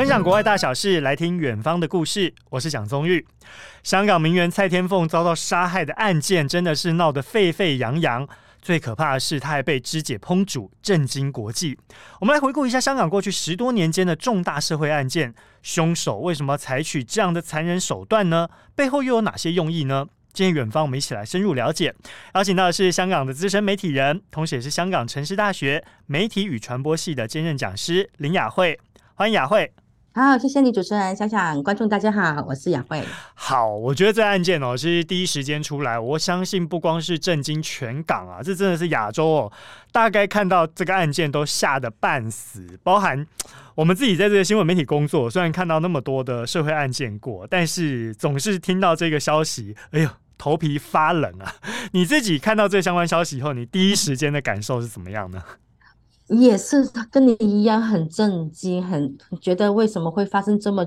分享国外大小事，来听远方的故事。我是蒋宗玉。香港名媛蔡天凤遭到杀害的案件，真的是闹得沸沸扬扬。最可怕的是，她还被肢解烹煮，震惊国际。我们来回顾一下香港过去十多年间的重大社会案件，凶手为什么采取这样的残忍手段呢？背后又有哪些用意呢？今天远方，我们一起来深入了解。邀请到的是香港的资深媒体人，同时也是香港城市大学媒体与传播系的兼任讲师林雅慧。欢迎雅慧。好，谢谢你主持人，想想观众大家好，我是雅慧。好，我觉得这案件哦，其实第一时间出来，我相信不光是震惊全港啊，这真的是亚洲哦，大概看到这个案件都吓得半死，包含。我们自己在这个新闻媒体工作，虽然看到那么多的社会案件过，但是总是听到这个消息，哎呦，头皮发冷啊！你自己看到这相关消息以后，你第一时间的感受是怎么样呢？也是跟你一样很震惊，很觉得为什么会发生这么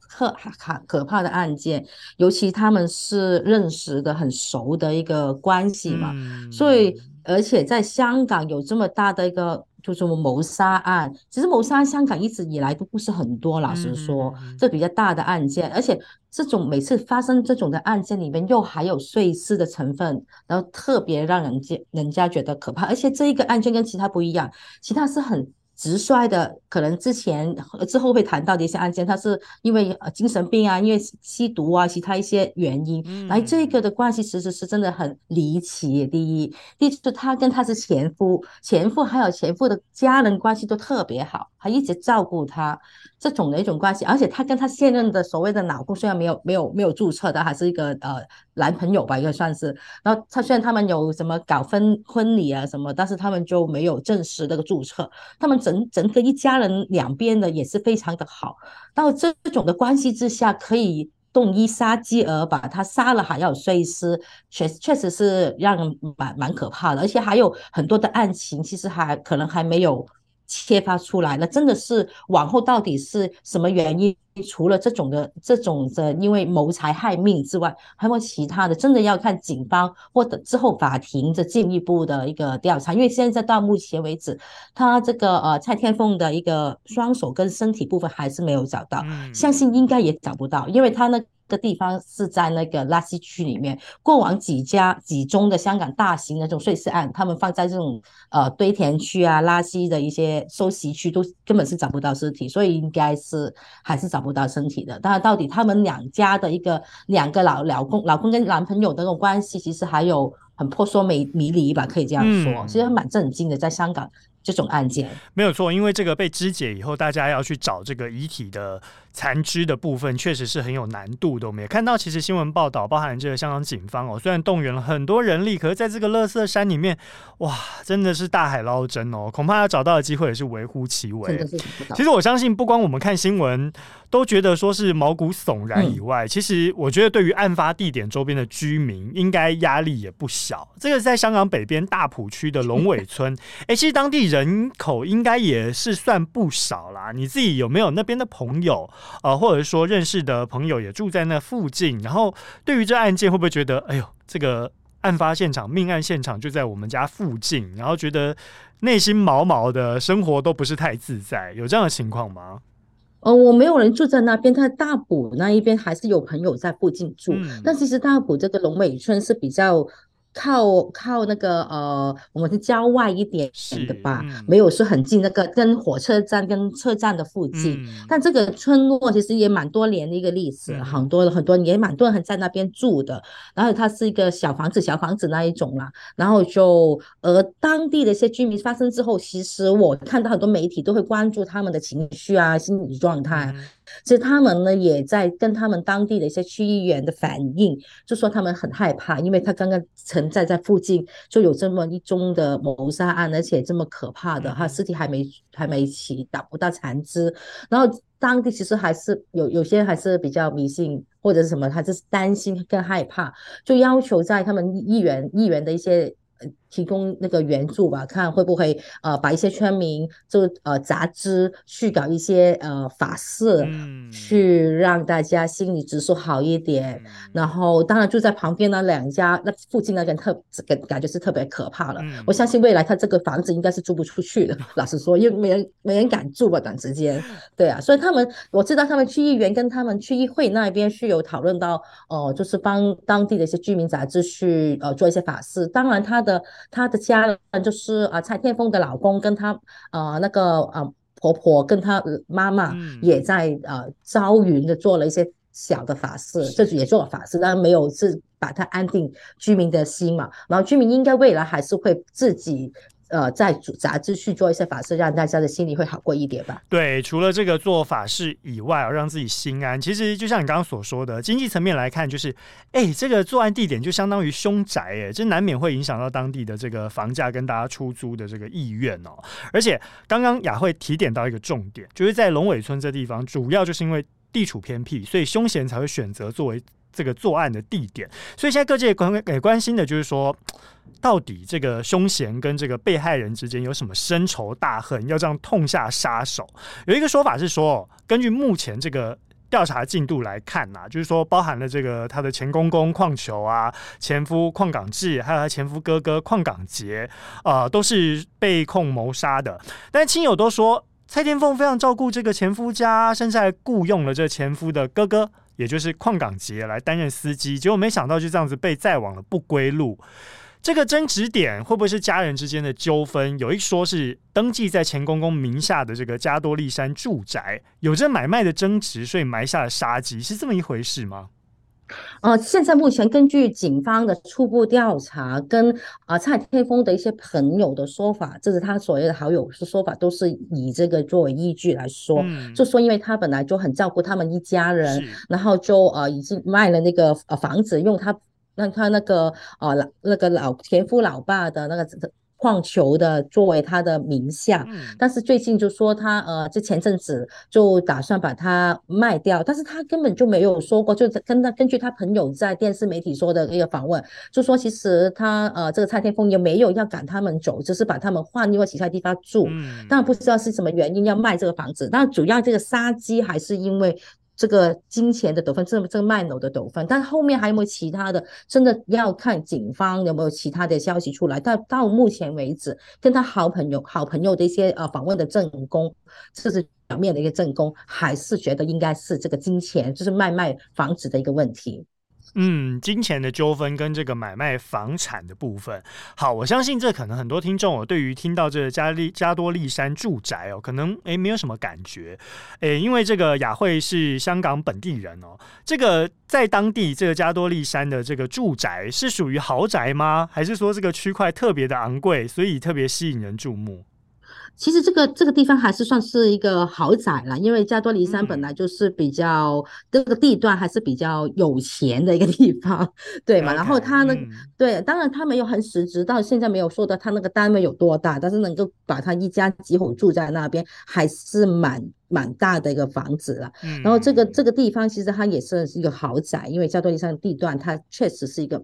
可可可怕的案件？尤其他们是认识的很熟的一个关系嘛，嗯、所以而且在香港有这么大的一个。就是谋杀案，其实谋杀案香港一直以来都不是很多，老实说，这比较大的案件，而且这种每次发生这种的案件里面又还有碎尸的成分，然后特别让人家人家觉得可怕，而且这一个案件跟其他不一样，其他是很。直率的，可能之前之后会谈到的一些案件，他是因为呃精神病啊，因为吸毒啊，其他一些原因，来、嗯、这个的关系其实是真的很离奇。第一，第一是他跟他是前夫，前夫还有前夫的家人关系都特别好，还一直照顾他，这种的一种关系。而且他跟他现任的所谓的老公虽然没有没有没有注册的，还是一个呃男朋友吧，应该算是。然后他虽然他们有什么搞婚婚礼啊什么，但是他们就没有正式那个注册，他们。整整个一家人两边的也是非常的好，到这种的关系之下，可以动一杀机而把他杀了，还要碎尸，确确实是让人蛮蛮可怕的，而且还有很多的案情，其实还可能还没有。揭发出来了，真的是往后到底是什么原因？除了这种的这种的，因为谋财害命之外，还有其他的？真的要看警方或者之后法庭的进一步的一个调查。因为现在到目前为止，他这个呃蔡天凤的一个双手跟身体部分还是没有找到，相信应该也找不到，因为他那。个地方是在那个垃圾区里面，过往几家几宗的香港大型的这种碎尸案，他们放在这种呃堆填区啊、垃圾的一些收集区，都根本是找不到尸体，所以应该是还是找不到身体的。当然，到底他们两家的一个两个老老公、老公跟男朋友的那种关系，其实还有很扑朔迷迷离吧，可以这样说，其实蛮震惊的，在香港。这种案件没有错，因为这个被肢解以后，大家要去找这个遗体的残肢的部分，确实是很有难度的。我们也看到，其实新闻报道包含这个香港警方哦，虽然动员了很多人力，可是在这个垃圾山里面，哇，真的是大海捞针哦，恐怕要找到的机会也是微乎其微。其实我相信，不光我们看新闻都觉得说是毛骨悚然以外，嗯、其实我觉得对于案发地点周边的居民，应该压力也不小。这个在香港北边大埔区的龙尾村，哎，其实当地。人口应该也是算不少啦。你自己有没有那边的朋友，呃，或者说认识的朋友也住在那附近？然后对于这案件，会不会觉得，哎呦，这个案发现场、命案现场就在我们家附近，然后觉得内心毛毛的，生活都不是太自在？有这样的情况吗？呃，我没有人住在那边，但大埔那一边还是有朋友在附近住。嗯、但其实大埔这个龙尾村是比较。靠靠那个呃，我们是郊外一点的吧，嗯、没有说很近，那个跟火车站跟车站的附近。嗯、但这个村落其实也蛮多年的一个历史，嗯、很多很多也，蛮多人在那边住的。然后它是一个小房子，小房子那一种啦。然后就而，当地的一些居民发生之后，其实我看到很多媒体都会关注他们的情绪啊、心理状态。嗯其实他们呢，也在跟他们当地的一些区议员的反映，就说他们很害怕，因为他刚刚曾在在附近就有这么一宗的谋杀案，而且这么可怕的，哈，尸体还没还没起，找不到残肢。然后当地其实还是有有些还是比较迷信或者是什么，他就是担心跟害怕，就要求在他们议员议员的一些提供那个援助吧，看会不会呃把一些村民就呃杂支去搞一些呃法事，嗯、去让大家心理指数好一点。嗯、然后当然住在旁边那两家，那附近那边特感感觉是特别可怕了。嗯、我相信未来他这个房子应该是租不出去的，老实说，因为没人没人敢住吧，短时间。对啊，所以他们我知道他们区议员跟他们区议会那边是有讨论到哦、呃，就是帮当地的一些居民杂志去呃做一些法事。当然他的。她的家人就是啊，蔡天凤的老公跟她呃那个呃婆婆跟她妈妈也在呃招云的做了一些小的法事，这也做了法事，但没有是把它安定居民的心嘛。然后居民应该未来还是会自己。呃，在杂志去做一些法事，让大家的心里会好过一点吧。对，除了这个做法事以外，让自己心安。其实就像你刚刚所说的，经济层面来看，就是，哎，这个作案地点就相当于凶宅，哎，这难免会影响到当地的这个房价跟大家出租的这个意愿哦。而且刚刚雅慧提点到一个重点，就是在龙尾村这地方，主要就是因为地处偏僻，所以凶嫌才会选择作为这个作案的地点。所以现在各界关也关心的就是说。到底这个凶嫌跟这个被害人之间有什么深仇大恨，要这样痛下杀手？有一个说法是说，根据目前这个调查进度来看呐、就是说包含了这个他的前公公矿球啊、前夫矿港志，还有他前夫哥哥矿港杰，啊，都是被控谋杀的。但是亲友都说，蔡天凤非常照顾这个前夫家，甚至还雇佣了这前夫的哥哥，也就是矿港杰来担任司机，结果没想到就这样子被载往了不归路。这个争执点会不会是家人之间的纠纷？有一说是登记在钱公公名下的这个加多利山住宅有着买卖的争执，所以埋下了杀机，是这么一回事吗？呃，现在目前根据警方的初步调查，跟啊、呃、蔡天峰的一些朋友的说法，这是他所谓的好友的说法，都是以这个作为依据来说，嗯、就说因为他本来就很照顾他们一家人，然后就呃已经卖了那个呃房子，用他。那他那个呃老那个老前夫老爸的那个矿球的作为他的名下，嗯、但是最近就说他呃，就前阵子就打算把它卖掉，但是他根本就没有说过，就跟他根据他朋友在电视媒体说的一个访问，就说其实他呃这个蔡天凤也没有要赶他们走，只是把他们换另外其他地方住，嗯、但不知道是什么原因要卖这个房子，但主要这个杀机还是因为。这个金钱的纠纷，这这卖楼的纠纷，但后面还有没有其他的？真的要看警方有没有其他的消息出来。到到目前为止，跟他好朋友、好朋友的一些呃访问的证供，这是表面的一个证供，还是觉得应该是这个金钱，就是卖卖房子的一个问题。嗯，金钱的纠纷跟这个买卖房产的部分，好，我相信这可能很多听众哦，对于听到这个加利加多利山住宅哦，可能诶没有什么感觉，诶，因为这个雅慧是香港本地人哦，这个在当地这个加多利山的这个住宅是属于豪宅吗？还是说这个区块特别的昂贵，所以特别吸引人注目？其实这个这个地方还是算是一个豪宅了，因为加多利山本来就是比较、嗯、这个地段还是比较有钱的一个地方，对嘛然后他呢，嗯、对，当然他没有很实质，到现在没有说到他那个单位有多大，但是能够把他一家几口住在那边，还是蛮蛮大的一个房子了。嗯、然后这个这个地方其实它也是一个豪宅，因为加多利山的地段它确实是一个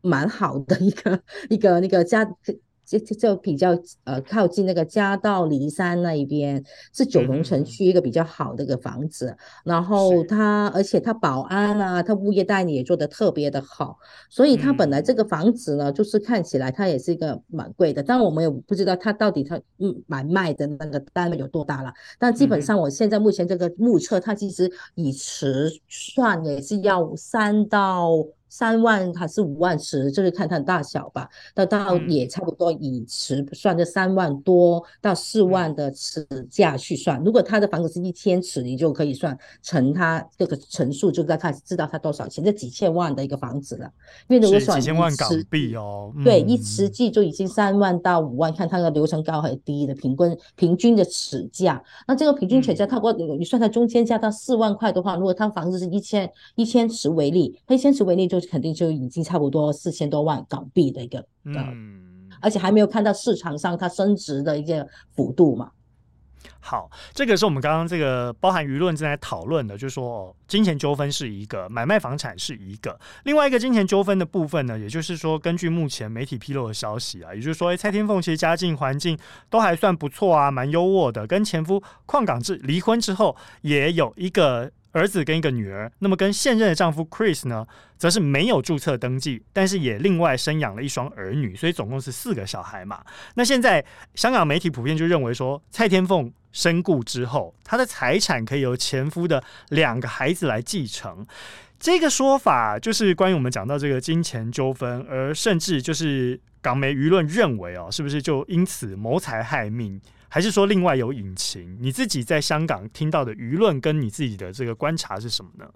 蛮好的一个一个那个家。就就比较呃靠近那个嘉道离山那一边，是九龙城区一个比较好的一个房子，嗯、然后它而且它保安啊，它物业代理也做得特别的好，所以它本来这个房子呢，嗯、就是看起来它也是一个蛮贵的，但我们也不知道它到底它嗯买卖的那个单位有多大了，但基本上我现在目前这个目测，它其实以尺算也是要三到。三万还是五万尺，就是看它的大小吧。到到也差不多以尺算，这三万多到四万的尺价去算。如果他的房子是一千尺，你就可以算乘它这个乘数，就大概知道它多少钱。这几千万的一个房子了，因为如果算几千万港币哦，嗯、对，一尺计就已经三万到五万，看它的流程高还是低的平均平均的尺价。那这个平均尺价，它过你算它中间价到四万块的话，如果它房子是一千一千尺为例，它一千尺为例就。肯定就已经差不多四千多万港币的一个，嗯，而且还没有看到市场上它升值的一个幅度嘛。好，这个是我们刚刚这个包含舆论正在讨论的，就是说哦，金钱纠纷是一个，买卖房产是一个，另外一个金钱纠纷的部分呢，也就是说，根据目前媒体披露的消息啊，也就是说，蔡天凤其实家境环境都还算不错啊，蛮优渥的，跟前夫邝港志离婚之后，也有一个。儿子跟一个女儿，那么跟现任的丈夫 Chris 呢，则是没有注册登记，但是也另外生养了一双儿女，所以总共是四个小孩嘛。那现在香港媒体普遍就认为说，蔡天凤身故之后，她的财产可以由前夫的两个孩子来继承。这个说法就是关于我们讲到这个金钱纠纷，而甚至就是港媒舆论认为哦，是不是就因此谋财害命？还是说另外有隐情？你自己在香港听到的舆论跟你自己的这个观察是什么呢？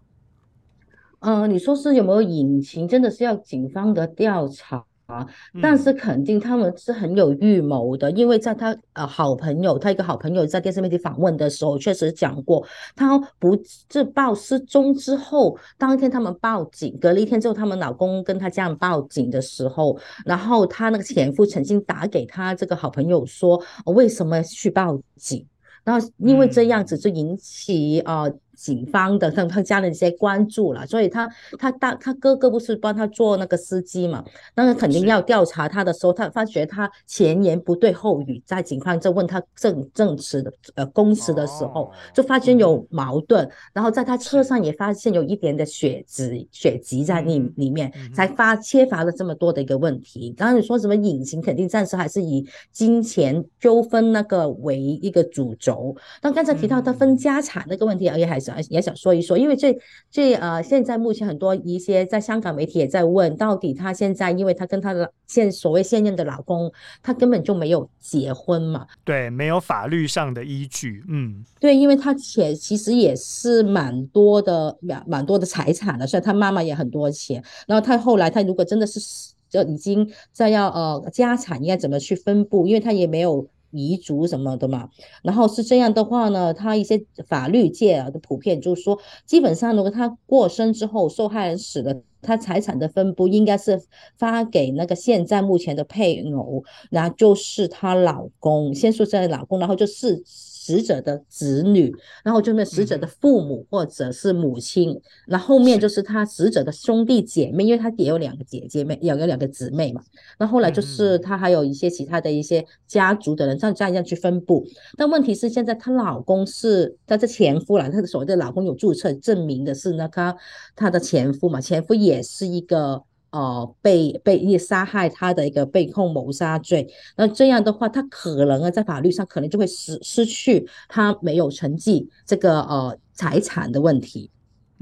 呃，你说是有没有隐情？真的是要警方的调查。啊，但是肯定他们是很有预谋的，因为在他呃好朋友，他一个好朋友在电视媒体访问的时候，确实讲过，他不自报失踪之后，当天他们报警，隔了一天之后，他们老公跟他家人报警的时候，然后他那个前夫曾经打给他这个好朋友说，为什么去报警？然后因为这样子就引起啊。呃警方的跟他家人一些关注了，所以他他大他哥哥不是帮他做那个司机嘛？那个肯定要调查他的时候，他发觉他前言不对后语，在警方在问他证证词的呃供词的时候，就发现有矛盾，然后在他车上也发现有一点的血迹血迹在里里面，才发缺乏了这么多的一个问题。刚刚你说什么隐形，肯定暂时还是以金钱纠纷那个为一个主轴。那刚才提到他分家产那个问题，而且还是。也想说一说，因为这这呃，现在目前很多一些在香港媒体也在问，到底她现在，因为她跟她的现所谓现任的老公，她根本就没有结婚嘛，对，没有法律上的依据，嗯，对，因为她且其实也是蛮多的蛮蛮多的财产的，所以她妈妈也很多钱，然后她后来她如果真的是就已经在要呃家产应该怎么去分布，因为她也没有。彝族什么的嘛，然后是这样的话呢，他一些法律界啊的普遍就是说，基本上如果他过身之后，受害人死了，他财产的分布应该是发给那个现在目前的配偶，然后就是她老公，先说这老公，然后就是。死者的子女，然后就是死者的父母或者是母亲，那、嗯、后，后面就是他死者的兄弟姐妹，因为他也有两个姐姐妹，有有两个姊妹嘛。那后，来就是他还有一些其他的一些家族的人，这样这样去分布。但问题是现在她老公是她的前夫了，她的所谓的老公有注册证明的是那她她的前夫嘛，前夫也是一个。哦，被被一杀害他的一个被控谋杀罪，那这样的话，他可能啊在法律上可能就会失失去他没有成绩这个呃财产的问题。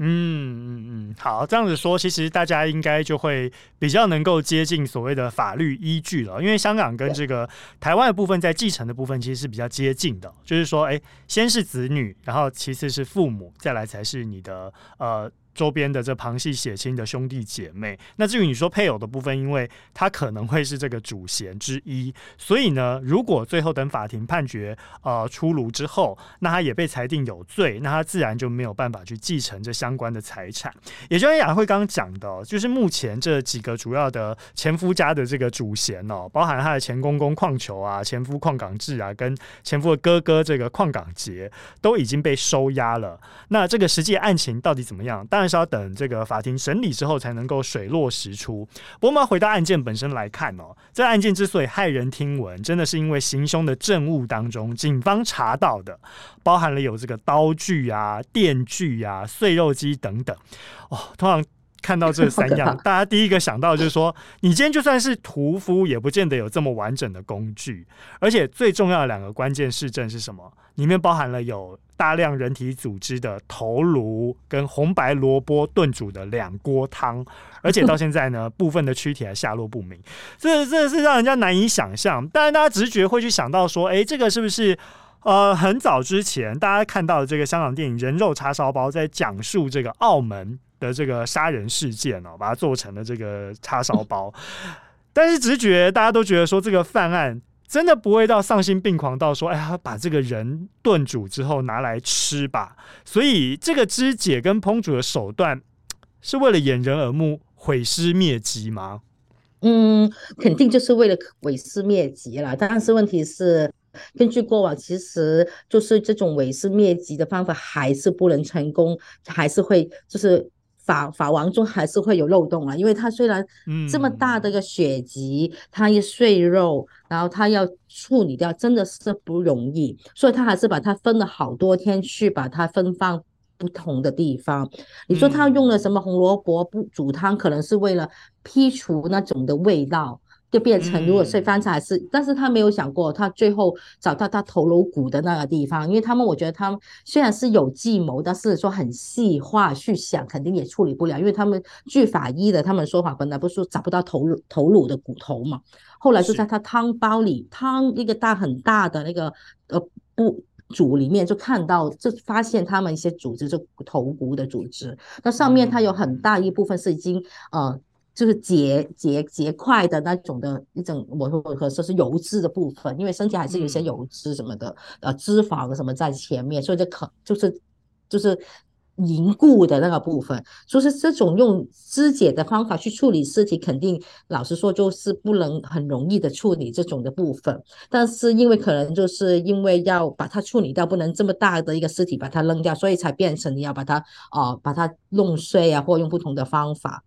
嗯嗯嗯，好，这样子说，其实大家应该就会比较能够接近所谓的法律依据了，因为香港跟这个台湾的部分在继承的部分其实是比较接近的，就是说，哎，先是子女，然后其次是父母，再来才是你的呃。周边的这旁系血亲的兄弟姐妹，那至于你说配偶的部分，因为他可能会是这个主嫌之一，所以呢，如果最后等法庭判决呃出炉之后，那他也被裁定有罪，那他自然就没有办法去继承这相关的财产。也就是雅慧刚刚讲的，就是目前这几个主要的前夫家的这个主嫌哦，包含他的前公公矿球啊、前夫矿港志啊，跟前夫的哥哥这个矿港杰都已经被收押了。那这个实际案情到底怎么样？但是要等这个法庭审理之后才能够水落石出。不过我们回到案件本身来看哦，这案件之所以骇人听闻，真的是因为行凶的证物当中，警方查到的包含了有这个刀具啊、电锯啊、碎肉机等等。哦，通常看到这三样，大家第一个想到就是说，你今天就算是屠夫，也不见得有这么完整的工具。而且最重要的两个关键事证是什么？里面包含了有。大量人体组织的头颅跟红白萝卜炖煮的两锅汤，而且到现在呢，部分的躯体还下落不明，这这是让人家难以想象。当然，大家直觉会去想到说，诶，这个是不是呃很早之前大家看到的这个香港电影《人肉叉烧包》在讲述这个澳门的这个杀人事件哦，把它做成了这个叉烧包。但是直觉大家都觉得说，这个犯案。真的不会到丧心病狂到说，哎呀，把这个人炖煮之后拿来吃吧。所以这个肢解跟烹煮的手段是为了掩人耳目、毁尸灭迹吗？嗯，肯定就是为了毁尸灭迹了。但是问题是，根据过往，其实就是这种毁尸灭迹的方法还是不能成功，还是会就是法法王中还是会有漏洞啊。因为他虽然这么大的一个血迹，他一碎肉，然后他要处理掉，真的是不容易，所以他还是把它分了好多天去把它分放不同的地方。你说他用了什么红萝卜不煮汤，可能是为了剔除那种的味道。就变成，如果是方才是，但是他没有想过，他最后找到他头颅骨的那个地方，因为他们，我觉得他们虽然是有计谋，但是说很细化去想，肯定也处理不了，因为他们据法医的他们说法，本来不是说找不到头颅头颅的骨头嘛，后来就在他汤包里，汤一个大很大的那个呃不煮里面就看到，就发现他们一些组织，就头骨的组织，那上面它有很大一部分是已经呃。就是结结结块的那种的一种，我我可说是油脂的部分，因为身体还是有些油脂什么的，呃，脂肪什么在前面，所以就可就是就是凝固的那个部分。所以是这种用肢解的方法去处理尸体，肯定老实说就是不能很容易的处理这种的部分。但是因为可能就是因为要把它处理掉，不能这么大的一个尸体把它扔掉，所以才变成你要把它啊、呃、把它弄碎啊，或用不同的方法。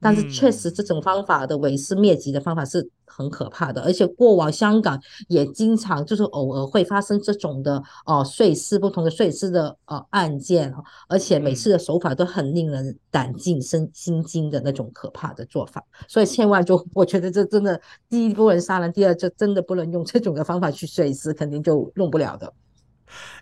但是确实，这种方法的毁尸灭迹的方法是很可怕的，而且过往香港也经常就是偶尔会发生这种的哦碎尸不同的碎尸的呃案件，而且每次的手法都很令人胆尽身心惊的那种可怕的做法，所以千万就我觉得这真的第一不能杀人，第二就真的不能用这种的方法去碎尸，肯定就弄不了的。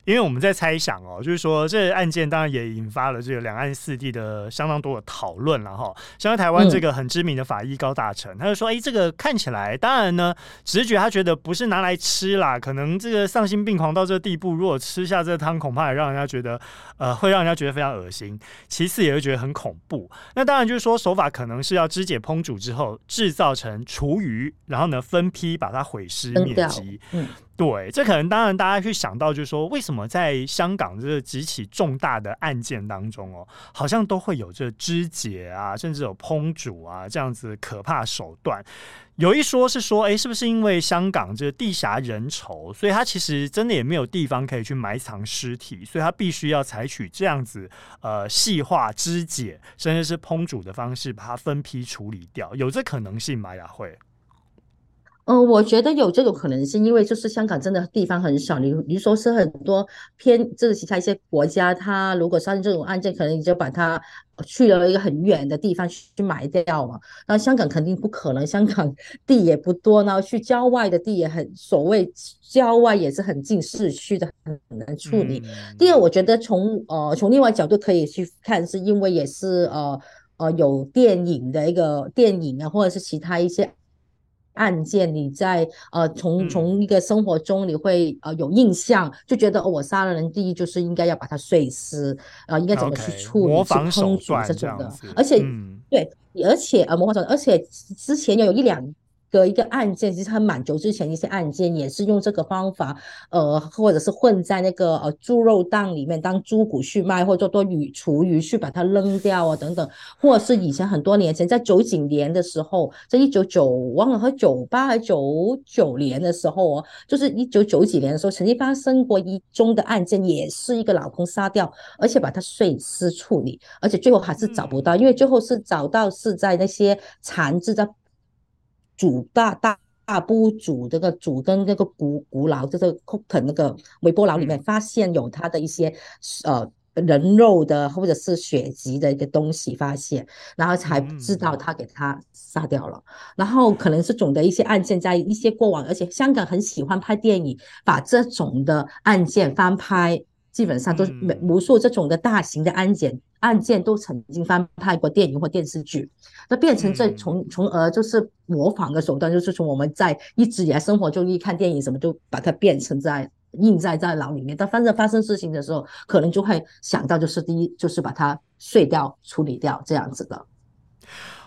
因为我们在猜想哦，就是说这案件当然也引发了这个两岸四地的相当多的讨论了哈。像台湾这个很知名的法医高大成，他就说：“哎，这个看起来，当然呢，直觉他觉得不是拿来吃啦，可能这个丧心病狂到这个地步，如果吃下这汤，恐怕也让人家觉得，呃，会让人家觉得非常恶心。其次也会觉得很恐怖。那当然就是说手法可能是要肢解烹煮之后制造成厨余，然后呢分批把它毁尸灭迹。嗯。”对，这可能当然大家去想到，就是说，为什么在香港这几起重大的案件当中哦，好像都会有这肢解啊，甚至有烹煮啊这样子可怕手段。有一说是说，哎，是不是因为香港这地狭人稠，所以他其实真的也没有地方可以去埋藏尸体，所以他必须要采取这样子呃细化肢解，甚至是烹煮的方式，把它分批处理掉，有这可能性吗？雅慧？嗯，我觉得有这种可能性，因为就是香港真的地方很少，你你说是很多偏这个其他一些国家，他如果发生这种案件，可能你就把它去了一个很远的地方去埋掉嘛。那香港肯定不可能，香港地也不多，然后去郊外的地也很所谓郊外也是很近市区的，很难处理。嗯、第二，我觉得从呃从另外角度可以去看，是因为也是呃呃有电影的一个电影啊，或者是其他一些。案件，你在呃从从一个生活中你会呃有印象，就觉得哦，我杀了人，第一就是应该要把它碎尸，啊、呃，应该怎么去处理、okay, 去烹煮这种的，而且、嗯、对，而且呃模仿手段，而且之前要有一两。的一个案件，其实很蛮久之前一些案件也是用这个方法，呃，或者是混在那个呃猪肉档里面当猪骨去卖，或者做鱼厨余去把它扔掉啊等等，或者是以前很多年前在九几年的时候，在一九九忘了和九八还九九年的时候哦，就是一九九几年的时候曾经发生过一宗的案件，也是一个老公杀掉，而且把它碎尸处理，而且最后还是找不到，因为最后是找到是在那些残肢在。煮大大大部主这个主跟那个古古老，就是 cook 那个微波炉里面发现有它的一些呃人肉的或者是血迹的一个东西发现，然后才知道他给他杀掉了。然后可能是总的一些案件在一些过往，而且香港很喜欢拍电影，把这种的案件翻拍。基本上都是无数这种的大型的案件，案件都曾经翻拍过电影或电视剧，那变成这从从而就是模仿的手段，就是从我们在一直以来生活中一看电影什么，就把它变成在印在在脑里面。但反正发生事情的时候，可能就会想到就是第一就是把它碎掉处理掉这样子的。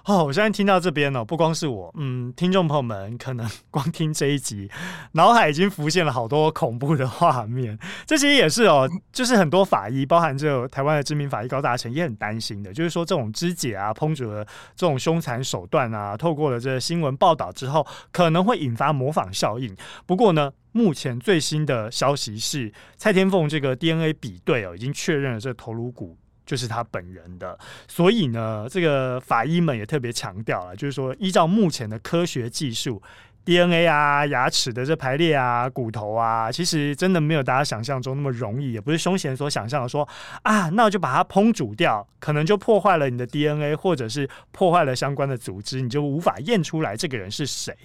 哦，我现在听到这边哦，不光是我，嗯，听众朋友们可能 光听这一集，脑海已经浮现了好多恐怖的画面。这其实也是哦，就是很多法医，包含这台湾的知名法医高大成，也很担心的，就是说这种肢解啊、烹煮的这种凶残手段啊，透过了这新闻报道之后，可能会引发模仿效应。不过呢，目前最新的消息是，蔡天凤这个 DNA 比对哦，已经确认了这头颅骨。就是他本人的，所以呢，这个法医们也特别强调了，就是说，依照目前的科学技术，DNA 啊、牙齿的这排列啊、骨头啊，其实真的没有大家想象中那么容易，也不是凶嫌所想象的说啊，那我就把它烹煮掉，可能就破坏了你的 DNA，或者是破坏了相关的组织，你就无法验出来这个人是谁。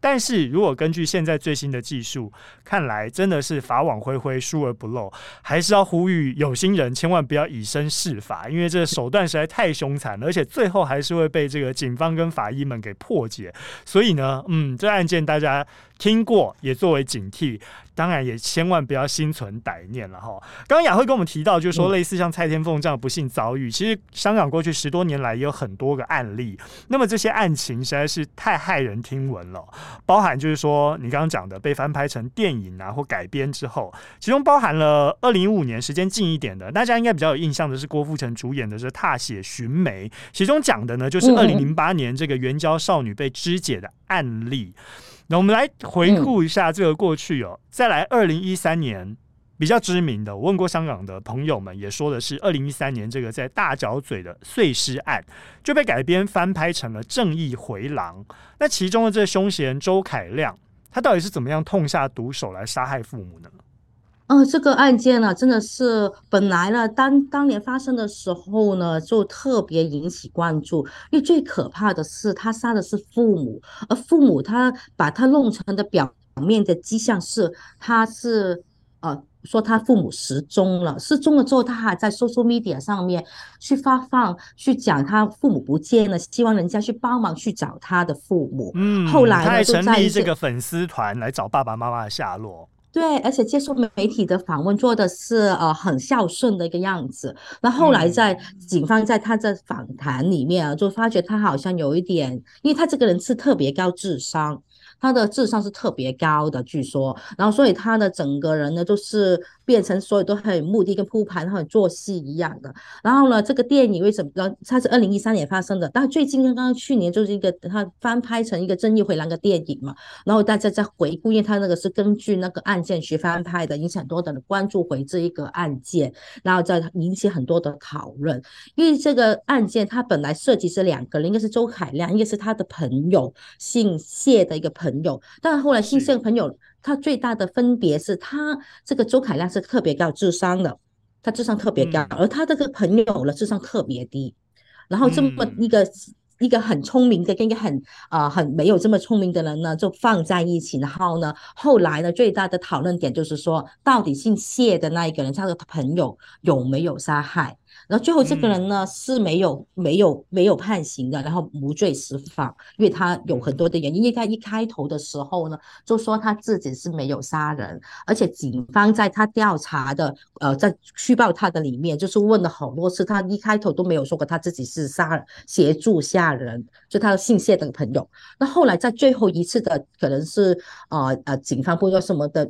但是如果根据现在最新的技术，看来真的是法网恢恢，疏而不漏，还是要呼吁有心人千万不要以身试法，因为这手段实在太凶残了，而且最后还是会被这个警方跟法医们给破解。所以呢，嗯，这案件大家听过也作为警惕。当然也千万不要心存歹念了哈。刚刚雅慧跟我们提到，就是说类似像蔡天凤这样不幸遭遇，其实香港过去十多年来也有很多个案例。那么这些案情实在是太骇人听闻了，包含就是说你刚刚讲的被翻拍成电影啊或改编之后，其中包含了二零一五年时间近一点的，大家应该比较有印象的是郭富城主演的是《踏雪寻梅》，其中讲的呢就是二零零八年这个援交少女被肢解的案例。那我们来回顾一下这个过去哦，再来二零一三年比较知名的，我问过香港的朋友们，也说的是二零一三年这个在大角嘴的碎尸案就被改编翻拍成了《正义回廊》。那其中的这个凶嫌周凯亮，他到底是怎么样痛下毒手来杀害父母呢？哦，这个案件呢，真的是本来呢，当当年发生的时候呢，就特别引起关注。因为最可怕的是，他杀的是父母，而父母他把他弄成的表面的迹象是，他是呃说他父母失踪了，失踪了之后，他还在 social media 上面去发放，去讲他父母不见了，希望人家去帮忙去找他的父母。嗯，后来，他还成立这个粉丝团来找爸爸妈妈的下落。对，而且接受媒体的访问，做的是呃很孝顺的一个样子。那后来在警方在他的访谈里面啊，就发觉他好像有一点，因为他这个人是特别高智商。他的智商是特别高的，据说，然后所以他的整个人呢，就是变成所有都很有目的跟铺盘，很做戏一样的。然后呢，这个电影为什么？然后它是二零一三年发生的，但最近刚刚去年就是一个它翻拍成一个《正义回廊》的电影嘛。然后大家在回顾，因为它那个是根据那个案件去翻拍的，引起很多的人关注回这一个案件，然后再引起很多的讨论。因为这个案件它本来涉及是两个人，一个是周凯亮，一个是他的朋友姓谢的一个朋友。朋友，但后来姓谢的朋友，他最大的分别是他这个周凯亮是特别高智商的，他智商特别高，而他这个朋友呢智商特别低，然后这么一个一个很聪明的跟一个很啊很没有这么聪明的人呢就放在一起，然后呢后来呢最大的讨论点就是说，到底姓谢的那一个人他的朋友有没有杀害？然后最后这个人呢是没有没有没有判刑的，然后无罪释放，因为他有很多的原因。因为他一开头的时候呢，就说他自己是没有杀人，而且警方在他调查的呃在虚报他的里面，就是问了好多次，他一开头都没有说过他自己是杀人协助杀人，就他的姓谢的朋友。那后来在最后一次的可能是呃呃警方不知道什么的。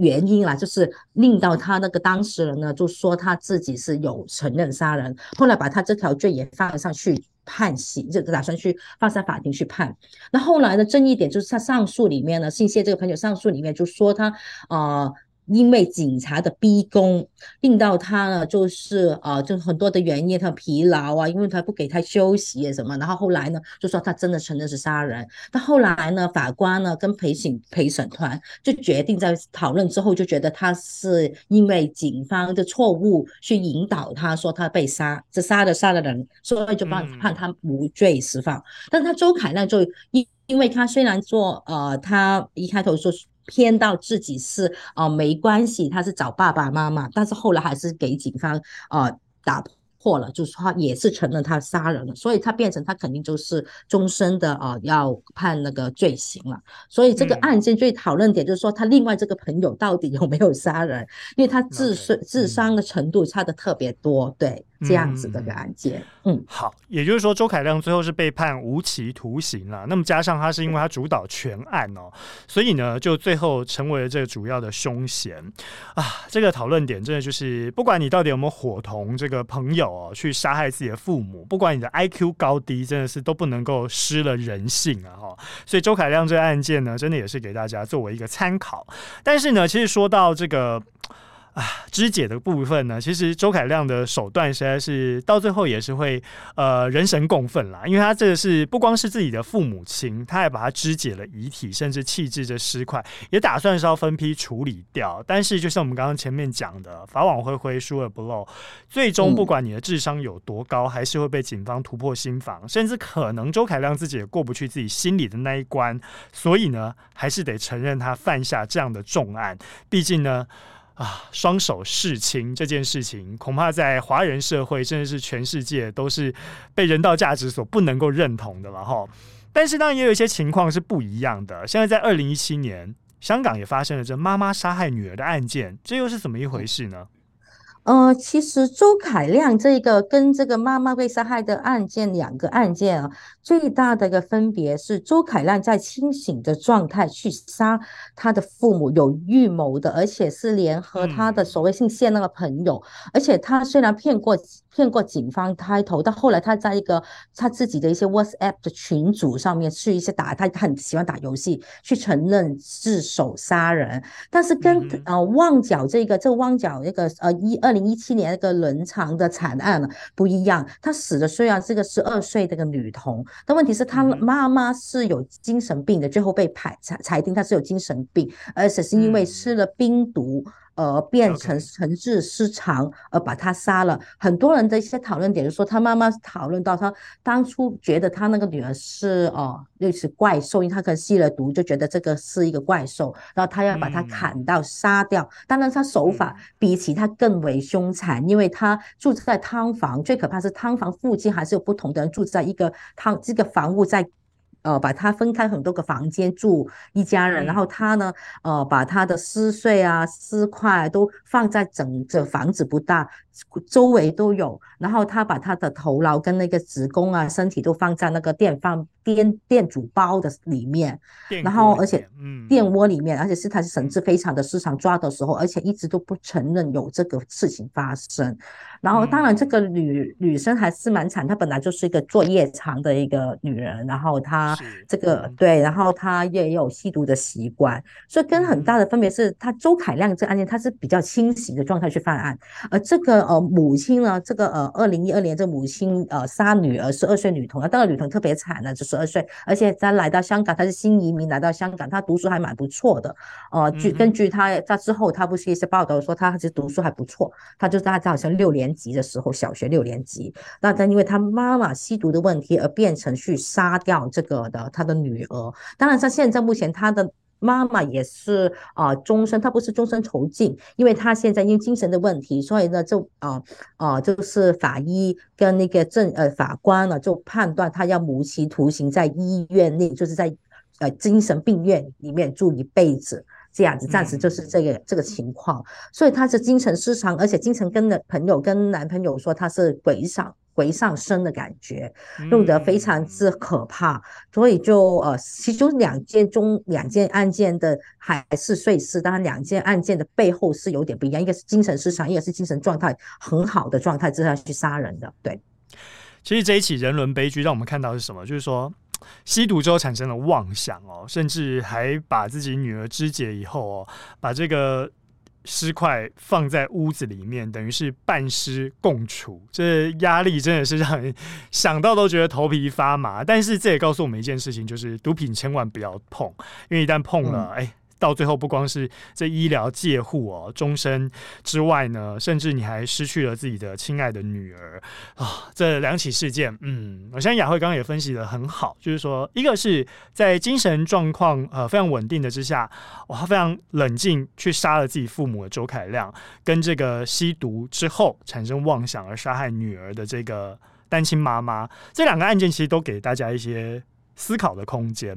原因啦，就是令到他那个当事人呢，就说他自己是有承认杀人，后来把他这条罪也放上去判刑，就打算去放上法庭去判。那后来呢争议点就是他上诉里面呢，姓谢这个朋友上诉里面就说他。呃因为警察的逼供，令到他呢，就是呃，就很多的原因，他疲劳啊，因为他不给他休息啊什么，然后后来呢，就说他真的承认是杀人。但后来呢，法官呢跟陪审陪审团就决定在讨论之后，就觉得他是因为警方的错误去引导他说他被杀，这杀的杀的人，所以就判判他无罪释放。嗯、但他周凯亮就因因为他虽然说呃，他一开头说。偏到自己是啊、呃、没关系，他是找爸爸妈妈，但是后来还是给警方啊、呃、打破了，就是他也是承认他杀人了，所以他变成他肯定就是终身的啊、呃，要判那个罪行了。所以这个案件最讨论点就是说，他另外这个朋友到底有没有杀人？因为他自伤自伤的程度差的特别多，对。这样子的个案件，嗯，嗯，好，也就是说，周凯亮最后是被判无期徒刑了。那么加上他是因为他主导全案哦，所以呢，就最后成为了这个主要的凶嫌啊。这个讨论点真的就是，不管你到底有没有伙同这个朋友哦去杀害自己的父母，不管你的 IQ 高低，真的是都不能够失了人性啊！哈，所以周凯亮这个案件呢，真的也是给大家作为一个参考。但是呢，其实说到这个。啊，肢解的部分呢，其实周凯亮的手段实在是到最后也是会呃人神共愤啦，因为他这个是不光是自己的父母亲，他还把他肢解了遗体，甚至弃置这尸块，也打算是要分批处理掉。但是就像我们刚刚前面讲的，法网恢恢，疏而不漏，最终不管你的智商有多高，还是会被警方突破心防，甚至可能周凯亮自己也过不去自己心里的那一关，所以呢，还是得承认他犯下这样的重案，毕竟呢。啊，双手弑亲这件事情，恐怕在华人社会，甚至是全世界，都是被人道价值所不能够认同的了哈。但是当然也有一些情况是不一样的。现在在二零一七年，香港也发生了这妈妈杀害女儿的案件，这又是怎么一回事呢？呃，其实周凯亮这个跟这个妈妈被杀害的案件，两个案件啊，最大的一个分别是，周凯亮在清醒的状态去杀他的父母，有预谋的，而且是联合他的所谓姓谢那个朋友，嗯、而且他虽然骗过骗过警方开头，到后来他在一个他自己的一些 WhatsApp 的群组上面去一些打，他很喜欢打游戏，去承认自首杀人，但是跟、嗯、呃旺角这个这个旺角那个呃一二。二零一七年那个伦常的惨案不一样，他死的虽然是个十二岁的个女童，但问题是她妈妈是有精神病的，最后被裁裁定她是有精神病，而且是因为吃了冰毒。呃，变成神志失常，而把他杀了。很多人的一些讨论点就是说，他妈妈讨论到他当初觉得他那个女儿是哦，类似怪兽，因为他可能吸了毒，就觉得这个是一个怪兽，然后他要把他砍到杀掉。当然，他手法比起他更为凶残，因为他住在汤房，最可怕是汤房附近还是有不同的人住在一个汤这个房屋在。呃，把他分开很多个房间住一家人，然后他呢，呃，把他的撕碎啊、撕块都放在整个房子不大，周围都有，然后他把他的头脑跟那个子宫啊、身体都放在那个电饭电电煮包的里面，然后而且电窝里面，而且是他是神志非常的失常，抓的时候，而且一直都不承认有这个事情发生。然后当然这个女女生还是蛮惨，她本来就是一个做夜场的一个女人，然后她这个对，然后她也有吸毒的习惯，所以跟很大的分别是，她周凯亮这个案件她是比较清醒的状态去犯案，而这个呃母亲呢，这个呃二零一二年这个母亲呃杀女儿十二岁女童，啊当然女童特别惨呢，就是。十二岁，而且她来到香港，她是新移民来到香港，她读书还蛮不错的。呃，据根据他他之后，她不是一些报道说她其实读书还不错，她就在他好像六年级的时候，小学六年级，那他因为她妈妈吸毒的问题而变成去杀掉这个的她的女儿。当然，他现在目前她的。妈妈也是啊、终身，她不是终身囚禁，因为她现在因为精神的问题，所以呢就啊啊、就是法医跟那个证呃法官呢就判断她要无期徒刑，在医院内就是在呃精神病院里面住一辈子。这样子，暂时就是这个、嗯、这个情况，所以他是精神失常，而且经常跟的朋友跟男朋友说他是鬼上。鬼上身的感觉，弄得非常之可怕，嗯、所以就呃，其中两件中两件案件的还是碎尸，当然两件案件的背后是有点不一样，一个是精神失常，一个是精神状态很好的状态之下去杀人的。对，其实这一起人伦悲剧让我们看到是什么？就是说吸毒之后产生了妄想哦，甚至还把自己女儿肢解以后哦，把这个。尸块放在屋子里面，等于是半尸共处，这压力真的是让人想到都觉得头皮发麻。但是这也告诉我们一件事情，就是毒品千万不要碰，因为一旦碰了，哎、嗯。到最后不光是这医疗介护哦，终身之外呢，甚至你还失去了自己的亲爱的女儿啊！这两起事件，嗯，我相信雅慧刚刚也分析得很好，就是说，一个是在精神状况呃非常稳定的之下，哇，他非常冷静去杀了自己父母的周凯亮，跟这个吸毒之后产生妄想而杀害女儿的这个单亲妈妈，这两个案件其实都给大家一些。思考的空间。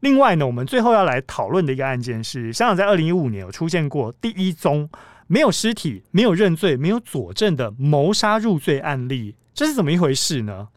另外呢，我们最后要来讨论的一个案件是，香港在二零一五年有出现过第一宗没有尸体、没有认罪、没有佐证的谋杀入罪案例，这是怎么一回事呢？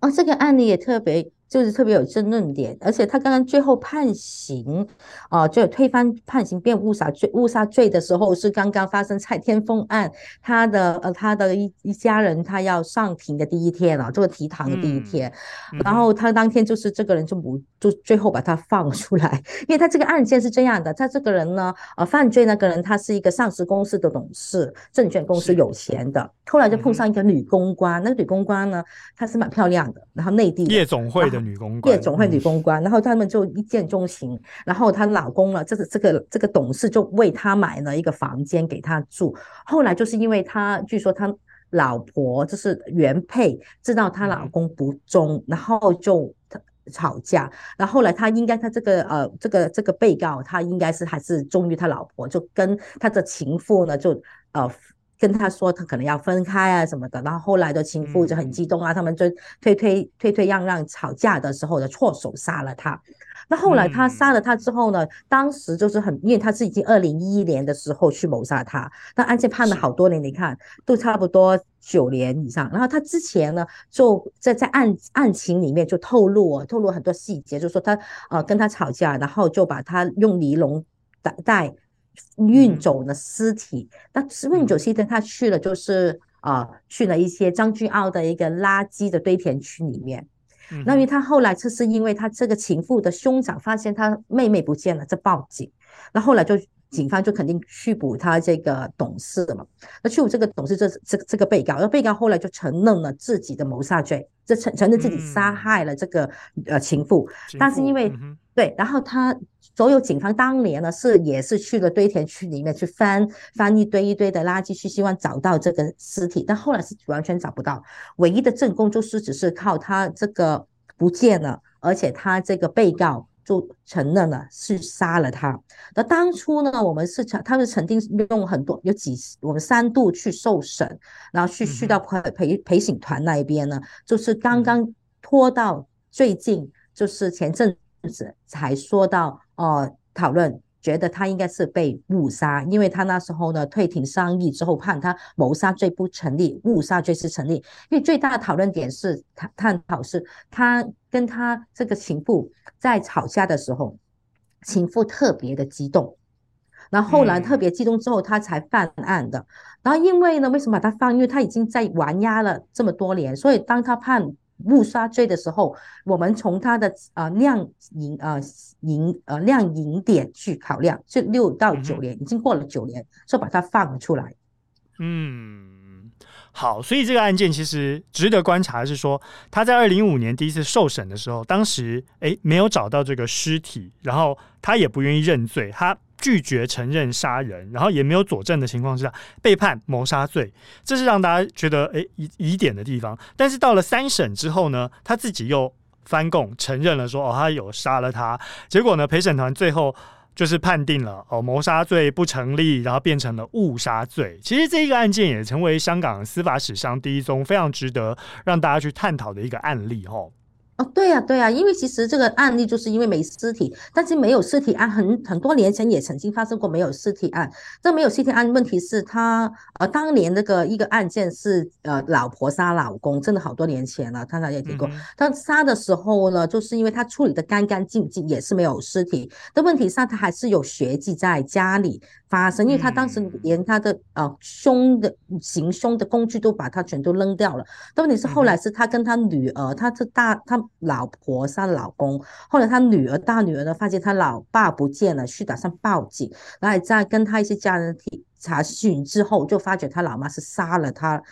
哦，这个案例也特别。就是特别有争论点，而且他刚刚最后判刑，啊、呃，就推翻判刑变误杀罪，误杀罪的时候是刚刚发生蔡天凤案，他的呃他的一一家人他要上庭的第一天了，这个提堂的第一天，嗯、然后他当天就是这个人就不就最后把他放出来，因为他这个案件是这样的，他这个人呢，呃，犯罪那个人他是一个上市公司的董事，证券公司有钱的，后来就碰上一个女公关，那个女公关呢，她是蛮漂亮的，然后内地夜总会的。女公关，夜总会女公关，然后他们就一见钟情，然后她老公呢，这个这个这个董事就为她买了一个房间给她住。后来就是因为她，据说她老婆就是原配知道她老公不忠，然后就吵架。然后后来她应该她这个呃这个这个被告，她应该是还是忠于她老婆，就跟她的情妇呢就呃。跟他说他可能要分开啊什么的，然后后来的情妇就很激动啊，他们就推推推推让让，吵架的时候的错手杀了他。那后来他杀了他之后呢，当时就是很，因为他是已经二零一一年的时候去谋杀他，那案件判了好多年，你看都差不多九年以上。然后他之前呢，就在在案案情里面就透露透露很多细节，就说他呃跟他吵架，然后就把他用尼龙带带。运走了尸体，那运走尸体，他去了，就是啊、呃，去了一些张俊澳的一个垃圾的堆填区里面。那因为他后来就是因为他这个情妇的兄长发现他妹妹不见了，就报警。那后来就警方就肯定去捕他这个董事了嘛。那去捕这个董事，这这这个被告，那被告后来就承认了自己的谋杀罪，这承承认自己杀害了这个呃情妇，但是因为。对，然后他所有警方当年呢是也是去了堆填区里面去翻翻一堆一堆的垃圾，去希望找到这个尸体，但后来是完全找不到，唯一的证供就是只是靠他这个不见了，而且他这个被告就承认了是杀了他。那当初呢，我们是曾他们曾经用很多有几我们三度去受审，然后去去到陪陪陪审团那一边呢，就是刚刚拖到最近，就是前阵。子才说到哦，讨论觉得他应该是被误杀，因为他那时候呢退庭商议之后判他谋杀罪不成立，误杀罪是成立。因为最大的讨论点是探探讨是他跟他这个情妇在吵架的时候，情妇特别的激动，然后后来特别激动之后他才犯案的。嗯、然后因为呢，为什么把他放？因为他已经在关押了这么多年，所以当他判。误杀罪的时候，我们从他的啊量刑啊刑呃量刑点去考量，就六到九年，已经过了九年，就把他放了出来。嗯，好，所以这个案件其实值得观察的是说，他在二零一五年第一次受审的时候，当时诶没有找到这个尸体，然后他也不愿意认罪，他。拒绝承认杀人，然后也没有佐证的情况之下，被判谋杀罪，这是让大家觉得诶疑疑点的地方。但是到了三审之后呢，他自己又翻供承认了说，哦，他有杀了他。结果呢，陪审团最后就是判定了哦，谋杀罪不成立，然后变成了误杀罪。其实这一个案件也成为香港司法史上第一宗非常值得让大家去探讨的一个案例哦。哦，对呀、啊，对呀、啊，因为其实这个案例就是因为没尸体，但是没有尸体案很很多年前也曾经发生过没有尸体案。这没有尸体案问题是他呃当年那个一个案件是呃老婆杀老公，真的好多年前了，他他也提过。他杀的时候呢，就是因为他处理的干干净净，也是没有尸体但问题上，他还是有血迹在家里发生，因为他当时连他的呃凶的行凶的工具都把他全都扔掉了。但问题是后来是他跟他女儿，他是大他。老婆杀老公，后来他女儿大女儿呢，发现他老爸不见了，去打算报警，然后在跟他一些家人提查询之后，就发觉他老妈是杀了他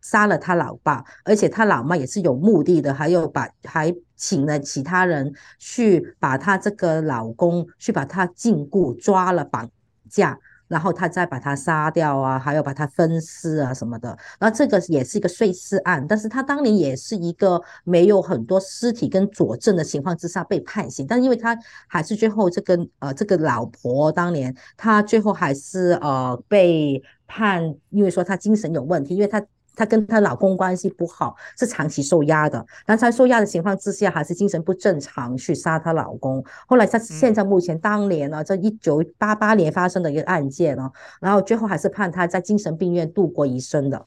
杀了他老爸，而且他老妈也是有目的的，还有把还请了其他人去把他这个老公去把他禁锢、抓了、绑架。然后他再把他杀掉啊，还有把他分尸啊什么的。那这个也是一个碎尸案，但是他当年也是一个没有很多尸体跟佐证的情况之下被判刑，但因为他还是最后这个呃这个老婆当年他最后还是呃被判，因为说他精神有问题，因为他。她跟她老公关系不好，是长期受压的。但在受压的情况之下，还是精神不正常去杀她老公。后来她现在目前当年呢，这一九八八年发生的一个案件呢，然后最后还是判她在精神病院度过一生的。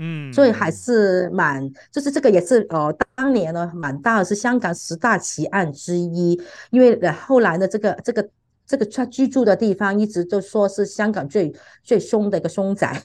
嗯，所以还是蛮，就是这个也是呃，当年呢蛮大的，是香港十大奇案之一。因为后来呢，这个这个这个他居住的地方一直都说是香港最最凶的一个凶宅。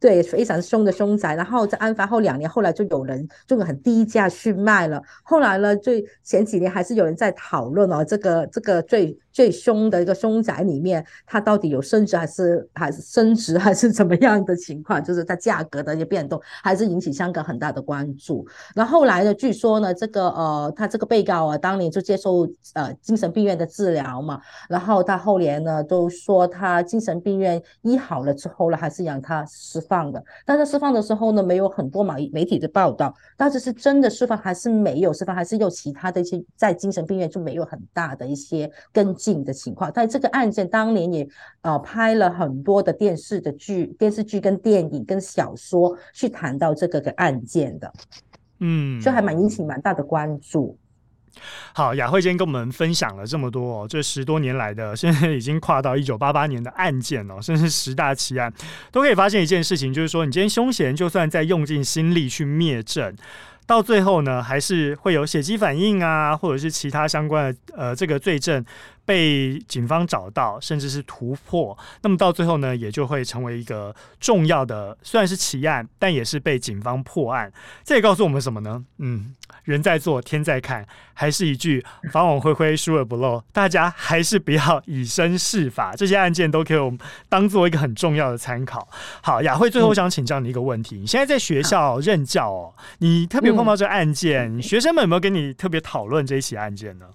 对，非常凶的凶宅，然后在案发后两年，后来就有人就很低价去卖了。后来呢，最前几年还是有人在讨论哦，这个这个最。最凶的一个凶宅里面，它到底有升值还是还是升值 还是怎么样的情况？就是它价格的一些变动，还是引起香港很大的关注。那后来呢，据说呢，这个呃，他这个被告啊，当年就接受呃精神病院的治疗嘛，然后他后年呢都说他精神病院医好了之后呢，还是让他释放的。但是释放的时候呢，没有很多媒媒体的报道，到底是真的释放还是没有释放，还是有其他的一些在精神病院就没有很大的一些跟。的情况，在这个案件当年也呃拍了很多的电视的剧、电视剧跟电影跟小说去谈到这个个案件的，嗯，就还蛮引起蛮大的关注。好，雅慧今天跟我们分享了这么多哦，这十多年来的，现在已经跨到一九八八年的案件哦，甚至十大奇案，都可以发现一件事情，就是说，你今天凶嫌就算在用尽心力去灭证。到最后呢，还是会有血迹反应啊，或者是其他相关的呃这个罪证被警方找到，甚至是突破。那么到最后呢，也就会成为一个重要的，虽然是奇案，但也是被警方破案。这也告诉我们什么呢？嗯，人在做，天在看，还是一句法网恢恢，疏而不漏。大家还是不要以身试法，这些案件都可以我们当做一个很重要的参考。好，雅慧，最后想请教你一个问题：你现在在学校任教哦，你特别。碰到这案件，学生们有没有跟你特别讨论这一起案件呢？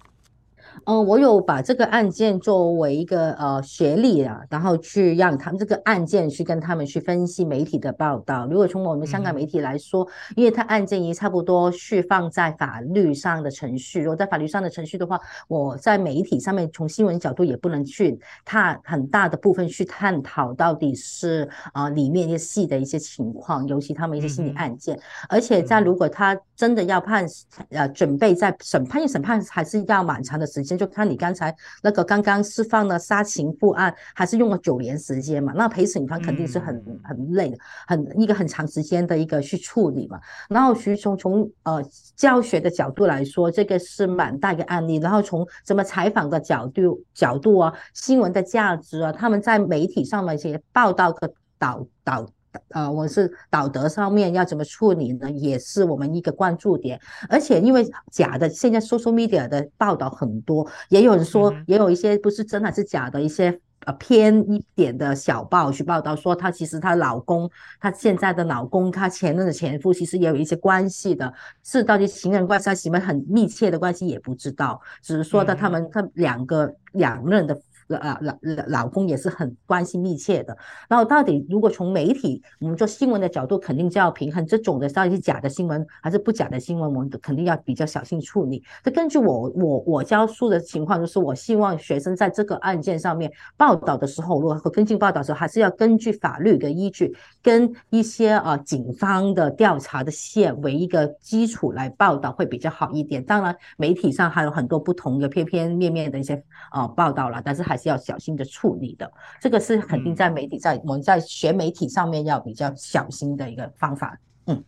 嗯、呃，我有把这个案件作为一个呃学历啊，然后去让他们这个案件去跟他们去分析媒体的报道。如果从我们香港媒体来说，嗯、因为他案件已经差不多是放在法律上的程序，如果在法律上的程序的话，我在媒体上面从新闻角度也不能去探很大的部分去探讨到底是啊、呃、里面一些细的一些情况，尤其他们一些心理案件。嗯、而且在如果他真的要判呃准备在审判，因为审判还是要蛮长的时间。就看你刚才那个刚刚释放的杀情妇案，还是用了九年时间嘛？那陪审团肯定是很很累的，很一个很长时间的一个去处理嘛。然后徐从从呃教学的角度来说，这个是蛮大一个案例。然后从什么采访的角度角度啊，新闻的价值啊，他们在媒体上的一些报道的导导。呃，我是道德上面要怎么处理呢？也是我们一个关注点。而且因为假的，现在 social media 的报道很多，也有人说，也有一些不是真还是假的一些呃偏一点的小报去报道说，她其实她老公，她现在的老公，她前任的前夫，其实也有一些关系的，是到底情人关系还是什么很密切的关系也不知道，只是说的他们他两个两任的。啊，老老老公也是很关系密切的。然后到底如果从媒体，我们做新闻的角度，肯定就要平衡这种的到底是假的新闻还是不假的新闻，我们肯定要比较小心处理。这根据我我我教书的情况，就是我希望学生在这个案件上面报道的时候，如果跟进报道的时候，还是要根据法律的依据，跟一些啊警方的调查的线为一个基础来报道，会比较好一点。当然，媒体上还有很多不同的片片面面的一些啊报道了，但是还。还是要小心的处理的，这个是肯定在媒体在我们在学媒体上面要比较小心的一个方法。嗯，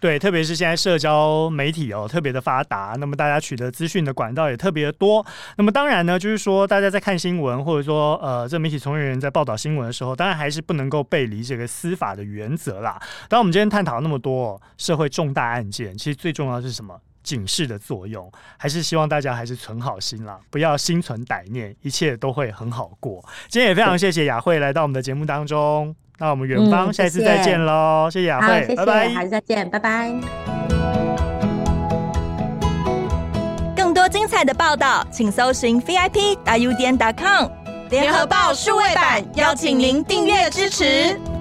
对，特别是现在社交媒体哦特别的发达，那么大家取得资讯的管道也特别的多。那么当然呢，就是说大家在看新闻或者说呃这媒体从业人员在报道新闻的时候，当然还是不能够背离这个司法的原则啦。当我们今天探讨那么多社会重大案件，其实最重要的是什么？警示的作用还是希望大家还是存好心啦不要心存歹念一切都会很好过。今天也非常谢谢雅慧来到我们的节目当中那我们远方下一次再见喽谢谢雅慧拜拜。下次再见拜拜。更多精彩的报道请搜寻 vip 大 u 点 com 联合报数位版邀请您订阅支持。